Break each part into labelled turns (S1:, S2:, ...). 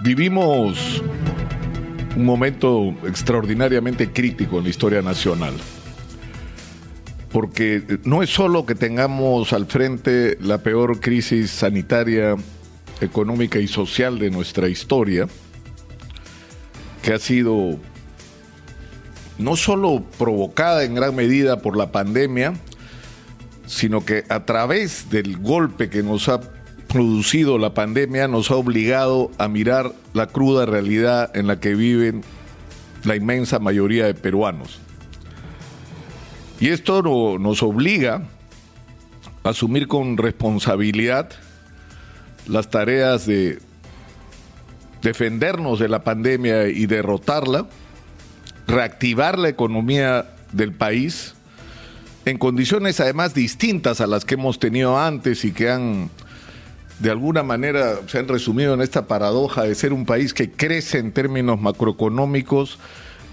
S1: Vivimos un momento extraordinariamente crítico en la historia nacional, porque no es solo que tengamos al frente la peor crisis sanitaria, económica y social de nuestra historia, que ha sido no solo provocada en gran medida por la pandemia, sino que a través del golpe que nos ha producido la pandemia nos ha obligado a mirar la cruda realidad en la que viven la inmensa mayoría de peruanos. Y esto nos obliga a asumir con responsabilidad las tareas de defendernos de la pandemia y derrotarla, reactivar la economía del país en condiciones además distintas a las que hemos tenido antes y que han de alguna manera se han resumido en esta paradoja de ser un país que crece en términos macroeconómicos,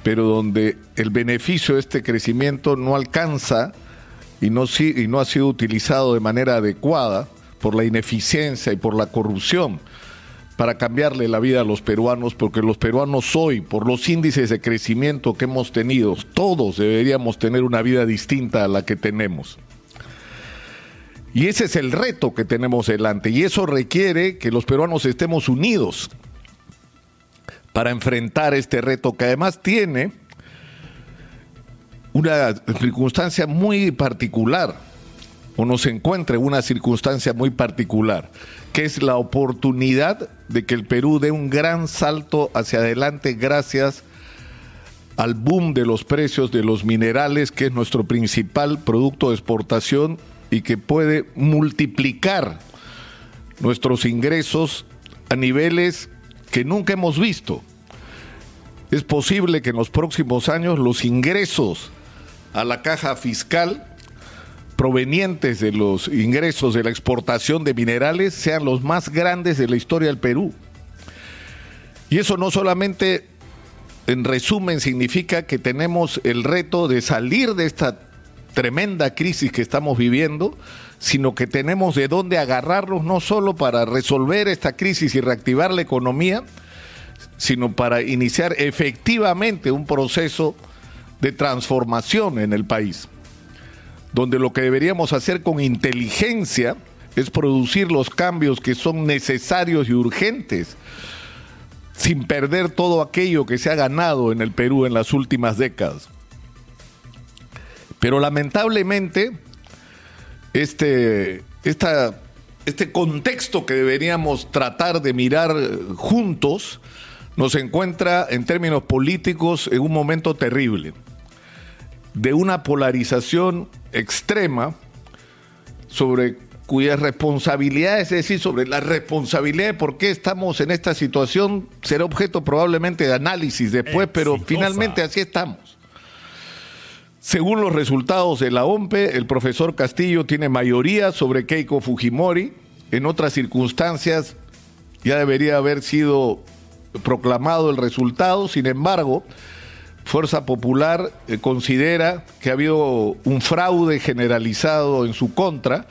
S1: pero donde el beneficio de este crecimiento no alcanza y no, y no ha sido utilizado de manera adecuada por la ineficiencia y por la corrupción para cambiarle la vida a los peruanos, porque los peruanos hoy, por los índices de crecimiento que hemos tenido, todos deberíamos tener una vida distinta a la que tenemos. Y ese es el reto que tenemos delante. Y eso requiere que los peruanos estemos unidos para enfrentar este reto que además tiene una circunstancia muy particular, o nos encuentra en una circunstancia muy particular, que es la oportunidad de que el Perú dé un gran salto hacia adelante gracias al boom de los precios de los minerales, que es nuestro principal producto de exportación y que puede multiplicar nuestros ingresos a niveles que nunca hemos visto. Es posible que en los próximos años los ingresos a la caja fiscal provenientes de los ingresos de la exportación de minerales sean los más grandes de la historia del Perú. Y eso no solamente, en resumen, significa que tenemos el reto de salir de esta tremenda crisis que estamos viviendo, sino que tenemos de dónde agarrarnos no solo para resolver esta crisis y reactivar la economía, sino para iniciar efectivamente un proceso de transformación en el país, donde lo que deberíamos hacer con inteligencia es producir los cambios que son necesarios y urgentes, sin perder todo aquello que se ha ganado en el Perú en las últimas décadas. Pero lamentablemente, este, este contexto que deberíamos tratar de mirar juntos nos encuentra en términos políticos en un momento terrible, de una polarización extrema sobre cuyas responsabilidades, es decir, sobre la responsabilidad de por qué estamos en esta situación, será objeto probablemente de análisis después, pero finalmente así estamos. Según los resultados de la OMPE, el profesor Castillo tiene mayoría sobre Keiko Fujimori. En otras circunstancias ya debería haber sido proclamado el resultado. Sin embargo, Fuerza Popular eh, considera que ha habido un fraude generalizado en su contra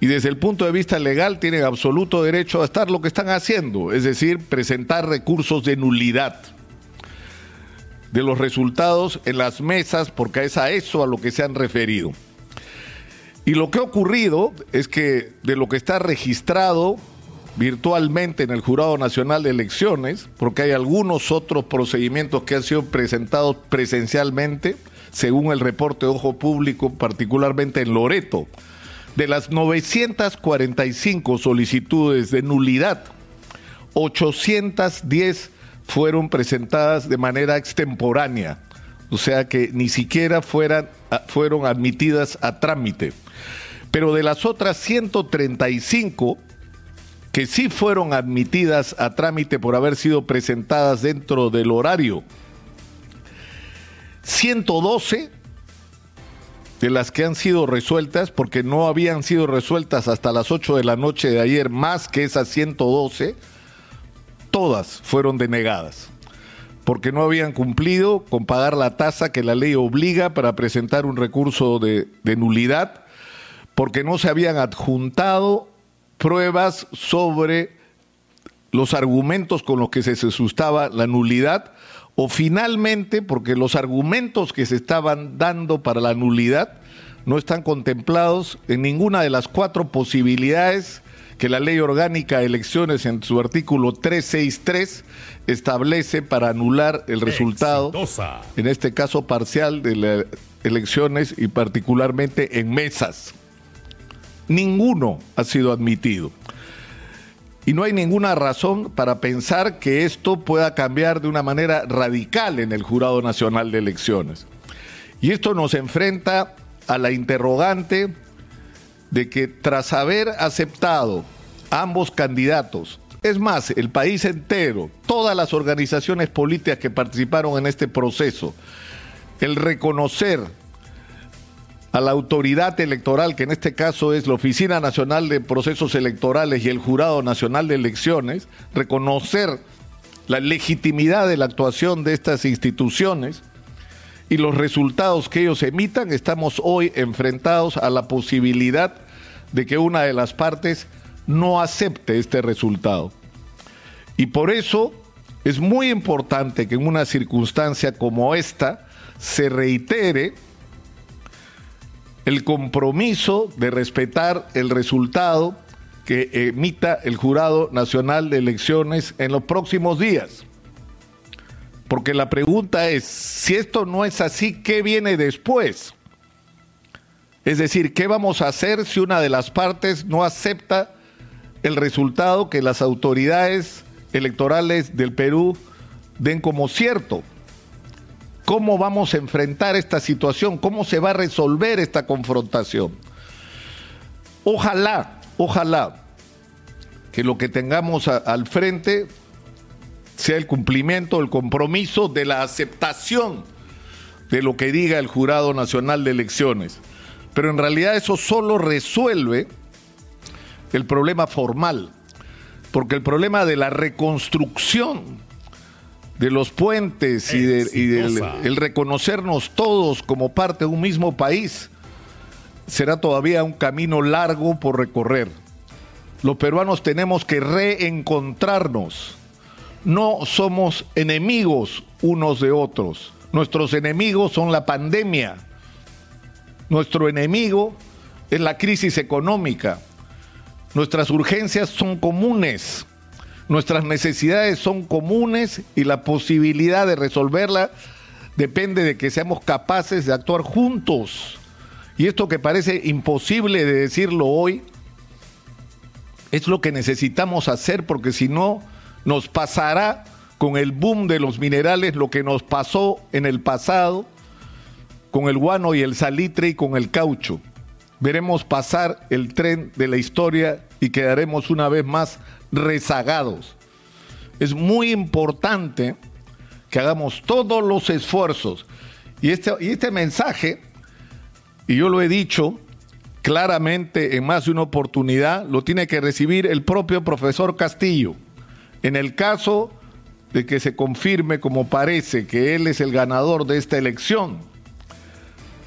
S1: y desde el punto de vista legal tienen absoluto derecho a estar lo que están haciendo, es decir, presentar recursos de nulidad de los resultados en las mesas, porque es a eso a lo que se han referido. Y lo que ha ocurrido es que de lo que está registrado virtualmente en el Jurado Nacional de Elecciones, porque hay algunos otros procedimientos que han sido presentados presencialmente, según el reporte de Ojo Público, particularmente en Loreto, de las 945 solicitudes de nulidad, 810 fueron presentadas de manera extemporánea, o sea que ni siquiera fueran, fueron admitidas a trámite. Pero de las otras 135 que sí fueron admitidas a trámite por haber sido presentadas dentro del horario, 112 de las que han sido resueltas, porque no habían sido resueltas hasta las 8 de la noche de ayer, más que esas 112, todas fueron denegadas, porque no habían cumplido con pagar la tasa que la ley obliga para presentar un recurso de, nulidad, porque no se habían adjuntado pruebas sobre los argumentos con los que se sustaba la nulidad o finalmente porque los argumentos que se estaban dando para la nulidad no están contemplados en ninguna de las cuatro posibilidades que la ley orgánica de elecciones en su artículo 363 establece para anular el resultado, en este caso parcial de las elecciones y particularmente en mesas. Ninguno ha sido admitido. Y no hay ninguna razón para pensar que esto pueda cambiar de una manera radical en el Jurado Nacional de Elecciones. Y esto nos enfrenta a la interrogante de que tras haber aceptado ambos candidatos, es más, el país entero, todas las organizaciones políticas que participaron en este proceso, el reconocer a la autoridad electoral, que en este caso es la Oficina Nacional de Procesos Electorales y el Jurado Nacional de Elecciones, reconocer la legitimidad de la actuación de estas instituciones, y los resultados que ellos emitan, estamos hoy enfrentados a la posibilidad de que una de las partes no acepte este resultado. Y por eso es muy importante que en una circunstancia como esta se reitere el compromiso de respetar el resultado que emita el Jurado Nacional de Elecciones en los próximos días. Porque la pregunta es, si esto no es así, ¿qué viene después? Es decir, ¿qué vamos a hacer si una de las partes no acepta el resultado que las autoridades electorales del Perú den como cierto? ¿Cómo vamos a enfrentar esta situación? ¿Cómo se va a resolver esta confrontación? Ojalá, ojalá que lo que tengamos al frente sea el cumplimiento, el compromiso de la aceptación de lo que diga el Jurado Nacional de Elecciones. Pero en realidad eso solo resuelve el problema formal, porque el problema de la reconstrucción de los puentes y, del el reconocernos todos como parte de un mismo país será todavía un camino largo por recorrer. Los peruanos tenemos que reencontrarnos no somos enemigos unos de otros. Nuestros enemigos son la pandemia. Nuestro enemigo es la crisis económica. Nuestras urgencias son comunes. Nuestras necesidades son comunes y la posibilidad de resolverla depende de que seamos capaces de actuar juntos. Y esto que parece imposible de decirlo hoy, es lo que necesitamos hacer porque si no, nos pasará con el boom de los minerales lo que nos pasó en el pasado con el guano y el salitre y con el caucho. Veremos pasar el tren de la historia y quedaremos una vez más rezagados. Es muy importante que hagamos todos los esfuerzos. Y este, y este mensaje, y yo lo he dicho claramente en más de una oportunidad, lo tiene que recibir el propio profesor Castillo en el caso de que se confirme como parece que él es el ganador de esta elección,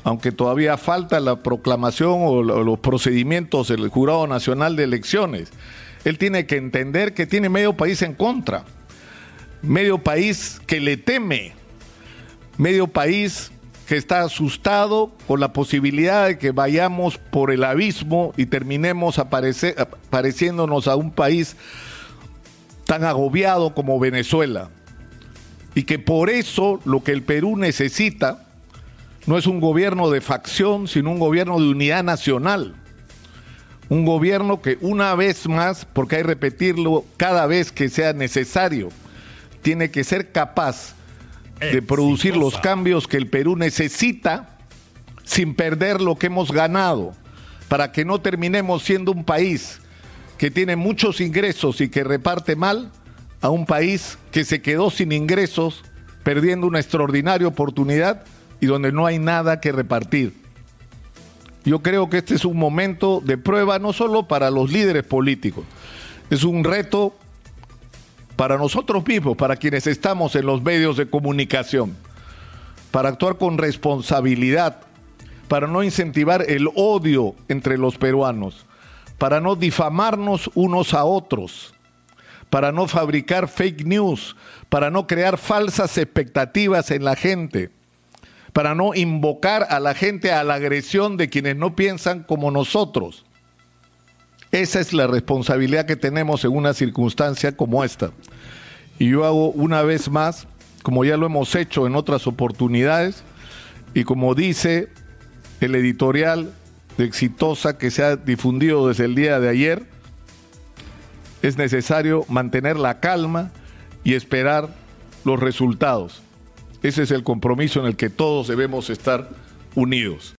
S1: aunque todavía falta la proclamación o los procedimientos del Jurado Nacional de Elecciones, él tiene que entender que tiene medio país en contra, medio país que le teme, medio país que está asustado con la posibilidad de que vayamos por el abismo y terminemos apareciéndonos a un país tan agobiado como Venezuela. Y que por eso lo que el Perú necesita no es un gobierno de facción, sino un gobierno de unidad nacional. Un gobierno que una vez más, porque hay que repetirlo cada vez que sea necesario, tiene que ser capaz de producir los cambios que el Perú necesita sin perder lo que hemos ganado, para que no terminemos siendo un país que tiene muchos ingresos y que reparte mal a un país que se quedó sin ingresos, perdiendo una extraordinaria oportunidad y donde no hay nada que repartir. Yo creo que este es un momento de prueba no solo para los líderes políticos, es un reto para nosotros mismos, para quienes estamos en los medios de comunicación, para actuar con responsabilidad, para no incentivar el odio entre los peruanos, para no difamarnos unos a otros, para no fabricar fake news, para no crear falsas expectativas en la gente, para no invocar a la gente a la agresión de quienes no piensan como nosotros. Esa es la responsabilidad que tenemos en una circunstancia como esta. Y yo hago una vez más, como ya lo hemos hecho en otras oportunidades, y como dice el editorial de Exitosa que se ha difundido desde el día de ayer, es necesario mantener la calma y esperar los resultados. Ese es el compromiso en el que todos debemos estar unidos.